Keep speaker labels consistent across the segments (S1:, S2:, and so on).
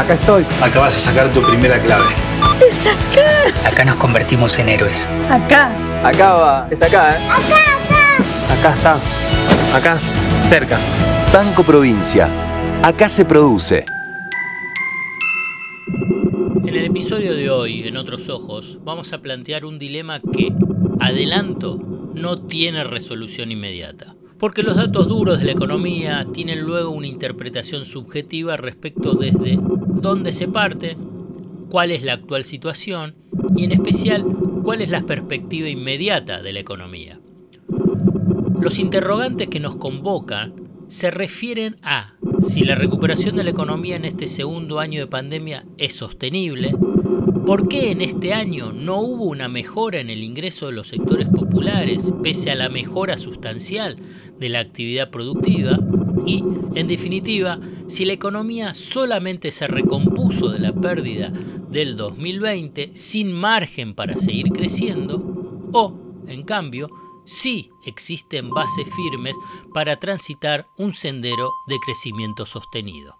S1: Acá estoy.
S2: Acá vas a sacar tu primera clave.
S3: ¡Es acá!
S4: Acá nos convertimos en héroes.
S3: Acá.
S5: Acá va. Es acá, ¿eh?
S3: Acá,
S1: acá. Acá está. Acá. Cerca.
S6: Banco Provincia. Acá se produce.
S7: En el episodio de hoy, en Otros Ojos, vamos a plantear un dilema que, adelanto, no tiene resolución inmediata. Porque los datos duros de la economía tienen luego una interpretación subjetiva respecto desde dónde se parte, cuál es la actual situación y en especial cuál es la perspectiva inmediata de la economía. Los interrogantes que nos convocan se refieren a si la recuperación de la economía en este segundo año de pandemia es sostenible, por qué en este año no hubo una mejora en el ingreso de los sectores populares pese a la mejora sustancial de la actividad productiva y, en definitiva, si la economía solamente se recompuso de la pérdida del 2020 sin margen para seguir creciendo o, en cambio, sí existen bases firmes para transitar un sendero de crecimiento sostenido.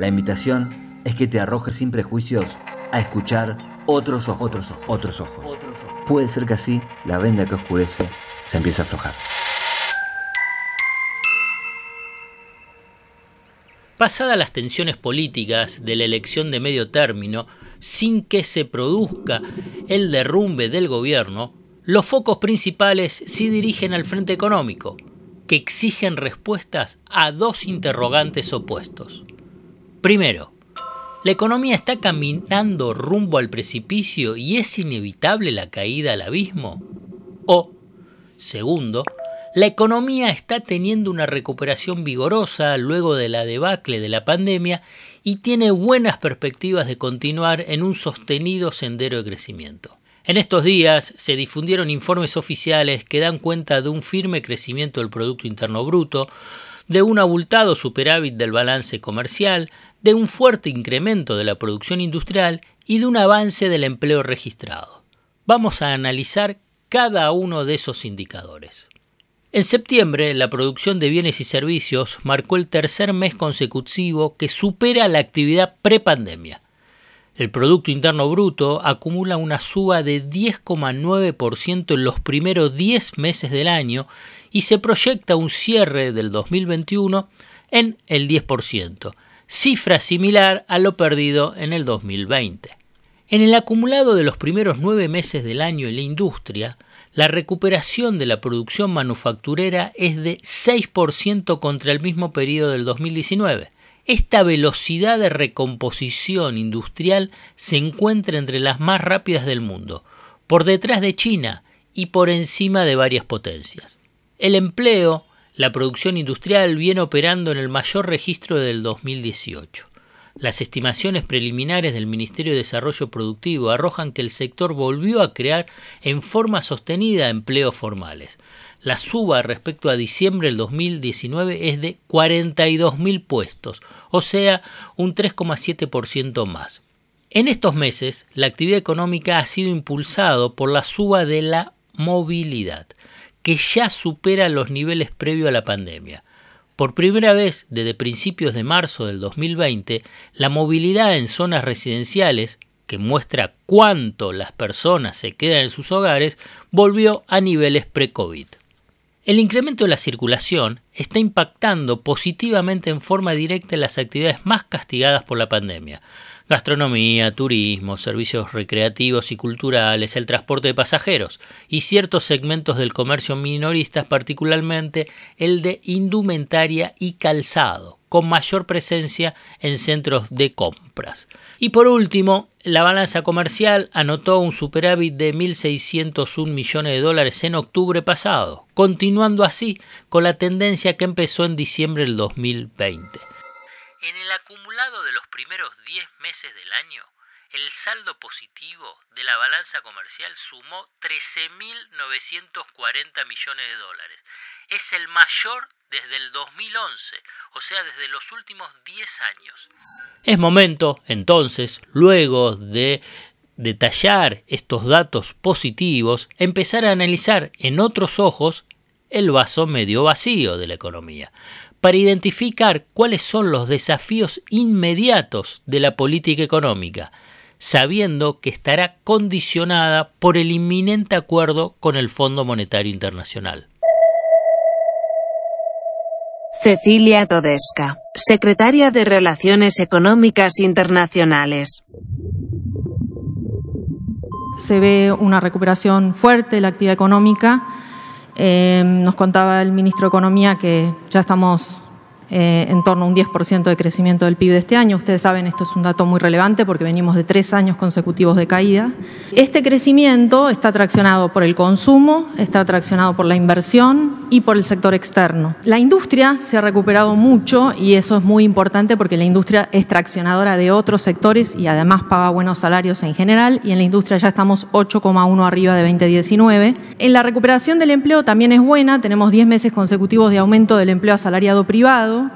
S8: La invitación es que te arrojes sin prejuicios a escuchar otros ojos, otros ojos, otros ojos. Puede ser que así la venda que oscurece se empiece a aflojar.
S7: Pasadas las tensiones políticas de la elección de medio término, sin que se produzca el derrumbe del gobierno, los focos principales sí dirigen al frente económico, que exigen respuestas a dos interrogantes opuestos. Primero, ¿la economía está caminando rumbo al precipicio y es inevitable la caída al abismo? O, segundo, la economía está teniendo una recuperación vigorosa luego de la debacle de la pandemia y tiene buenas perspectivas de continuar en un sostenido sendero de crecimiento. En estos días se difundieron informes oficiales que dan cuenta de un firme crecimiento del Producto Interno Bruto, de un abultado superávit del balance comercial, de un fuerte incremento de la producción industrial y de un avance del empleo registrado. Vamos a analizar cada uno de esos indicadores. En septiembre, la producción de bienes y servicios marcó el tercer mes consecutivo que supera la actividad prepandemia. El Producto Interno Bruto acumula una suba de 10,9% en los primeros 10 meses del año y se proyecta un cierre del 2021 en el 10%, cifra similar a lo perdido en el 2020. En el acumulado de los primeros nueve meses del año en la industria, la recuperación de la producción manufacturera es de 6% contra el mismo periodo del 2019. Esta velocidad de recomposición industrial se encuentra entre las más rápidas del mundo, por detrás de China y por encima de varias potencias. El empleo, la producción industrial viene operando en el mayor registro del 2018. Las estimaciones preliminares del Ministerio de Desarrollo Productivo arrojan que el sector volvió a crear en forma sostenida empleos formales. La suba respecto a diciembre del 2019 es de 42.000 puestos, o sea, un 3,7% más. En estos meses, la actividad económica ha sido impulsado por la suba de la movilidad, que ya supera los niveles previos a la pandemia. Por primera vez desde principios de marzo del 2020, la movilidad en zonas residenciales, que muestra cuánto las personas se quedan en sus hogares, volvió a niveles pre-COVID. El incremento de la circulación está impactando positivamente en forma directa en las actividades más castigadas por la pandemia, gastronomía, turismo, servicios recreativos y culturales, el transporte de pasajeros y ciertos segmentos del comercio minoristas, particularmente el de indumentaria y calzado, con mayor presencia en centros de compras. Y por último, la balanza comercial anotó un superávit de 1.601 millones de dólares en octubre pasado, continuando así con la tendencia que empezó en diciembre del 2020. En el acumulado de los primeros 10 meses del año, el saldo positivo de la balanza comercial sumó 13.940 millones de dólares. Es el mayor desde el 2011, o sea, desde los últimos 10 años. Es momento, entonces, luego de detallar estos datos positivos, empezar a analizar en otros ojos el vaso medio vacío de la economía, para identificar cuáles son los desafíos inmediatos de la política económica, sabiendo que estará condicionada por el inminente acuerdo con el Fondo Monetario Internacional.
S4: Cecilia Todesca, secretaria de Relaciones Económicas Internacionales.
S9: Se ve una recuperación fuerte de la actividad económica. Eh, nos contaba el ministro de Economía que ya estamos eh, en torno a un 10% de crecimiento del PIB de este año. Ustedes saben, esto es un dato muy relevante porque venimos de tres años consecutivos de caída. Este crecimiento está traccionado por el consumo, está traccionado por la inversión y por el sector externo. La industria se ha recuperado mucho y eso es muy importante porque la industria es traccionadora de otros sectores y además paga buenos salarios en general y en la industria ya estamos 8,1 arriba de 2019. En la recuperación del empleo también es buena, tenemos 10 meses consecutivos de aumento del empleo asalariado privado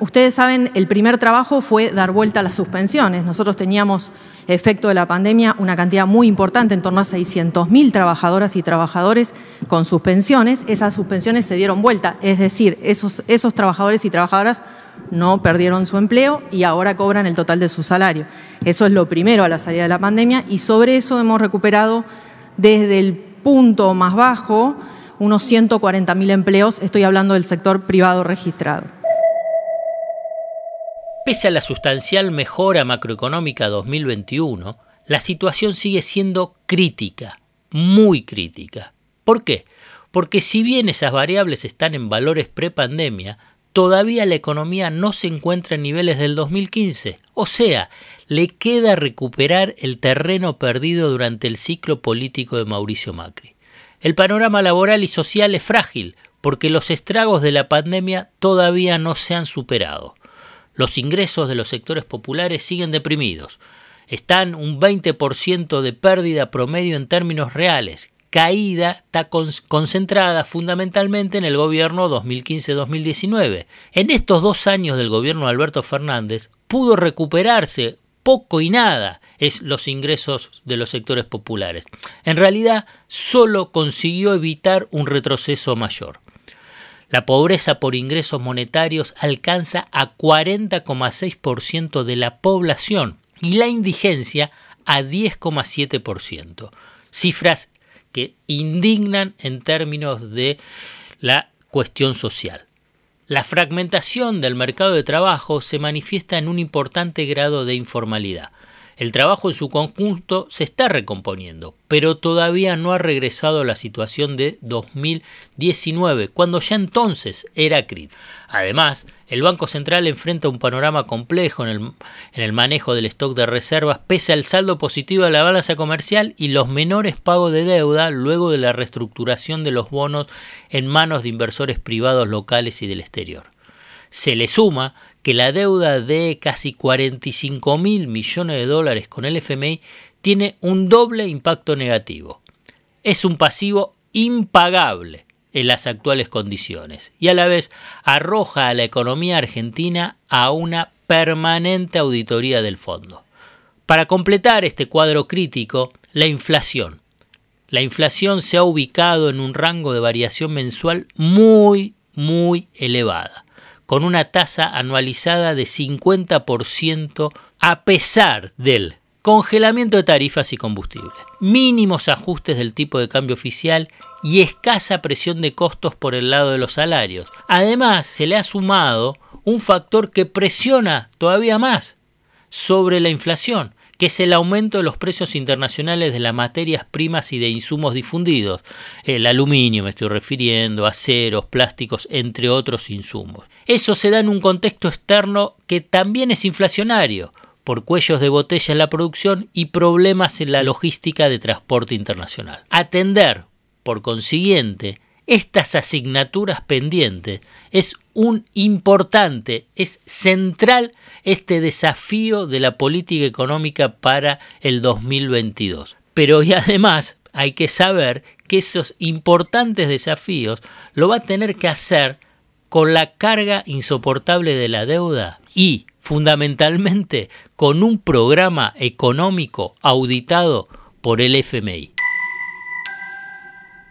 S9: Ustedes saben, el primer trabajo fue dar vuelta a las suspensiones. Nosotros teníamos, efecto de la pandemia, una cantidad muy importante, en torno a 600.000 trabajadoras y trabajadores con suspensiones. Esas suspensiones se dieron vuelta, es decir, esos, esos trabajadores y trabajadoras no perdieron su empleo y ahora cobran el total de su salario. Eso es lo primero a la salida de la pandemia y sobre eso hemos recuperado desde el punto más bajo unos 140.000 empleos, estoy hablando del sector privado registrado.
S7: Pese a la sustancial mejora macroeconómica 2021, la situación sigue siendo crítica, muy crítica. ¿Por qué? Porque si bien esas variables están en valores prepandemia, todavía la economía no se encuentra en niveles del 2015. O sea, le queda recuperar el terreno perdido durante el ciclo político de Mauricio Macri. El panorama laboral y social es frágil, porque los estragos de la pandemia todavía no se han superado. Los ingresos de los sectores populares siguen deprimidos. Están un 20% de pérdida promedio en términos reales. Caída está concentrada fundamentalmente en el gobierno 2015-2019. En estos dos años del gobierno de Alberto Fernández pudo recuperarse poco y nada es los ingresos de los sectores populares. En realidad, solo consiguió evitar un retroceso mayor. La pobreza por ingresos monetarios alcanza a 40,6% de la población y la indigencia a 10,7%. Cifras que indignan en términos de la cuestión social. La fragmentación del mercado de trabajo se manifiesta en un importante grado de informalidad. El trabajo en su conjunto se está recomponiendo, pero todavía no ha regresado a la situación de 2019, cuando ya entonces era crítico. Además, el Banco Central enfrenta un panorama complejo en el, en el, manejo del stock de reservas, pese al saldo positivo de la balanza comercial y los menores pagos de deuda luego de la reestructuración de los bonos en manos de inversores privados locales y del exterior. Se le suma que la deuda de casi 45 mil millones de dólares con el FMI tiene un doble impacto negativo. Es un pasivo impagable en las actuales condiciones y a la vez arroja a la economía argentina a una permanente auditoría del fondo. Para completar este cuadro crítico, la inflación. La inflación se ha ubicado en un rango de variación mensual muy, muy elevada con una tasa anualizada de 50% a pesar del congelamiento de tarifas y combustible, mínimos ajustes del tipo de cambio oficial y escasa presión de costos por el lado de los salarios. Además, se le ha sumado un factor que presiona todavía más sobre la inflación, que es el aumento de los precios internacionales de las materias primas y de insumos difundidos. El aluminio me estoy refiriendo, aceros, plásticos, entre otros insumos. Eso se da en un contexto externo que también es inflacionario, por cuellos de botella en la producción y problemas en la logística de transporte internacional. Atender, por consiguiente, estas asignaturas pendientes es un importante, es central este desafío de la política económica para el 2022. Pero y además hay que saber que esos importantes desafíos lo va a tener que hacer con la carga insoportable de la deuda y fundamentalmente con un programa económico auditado por el FMI.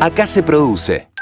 S6: Acá se produce.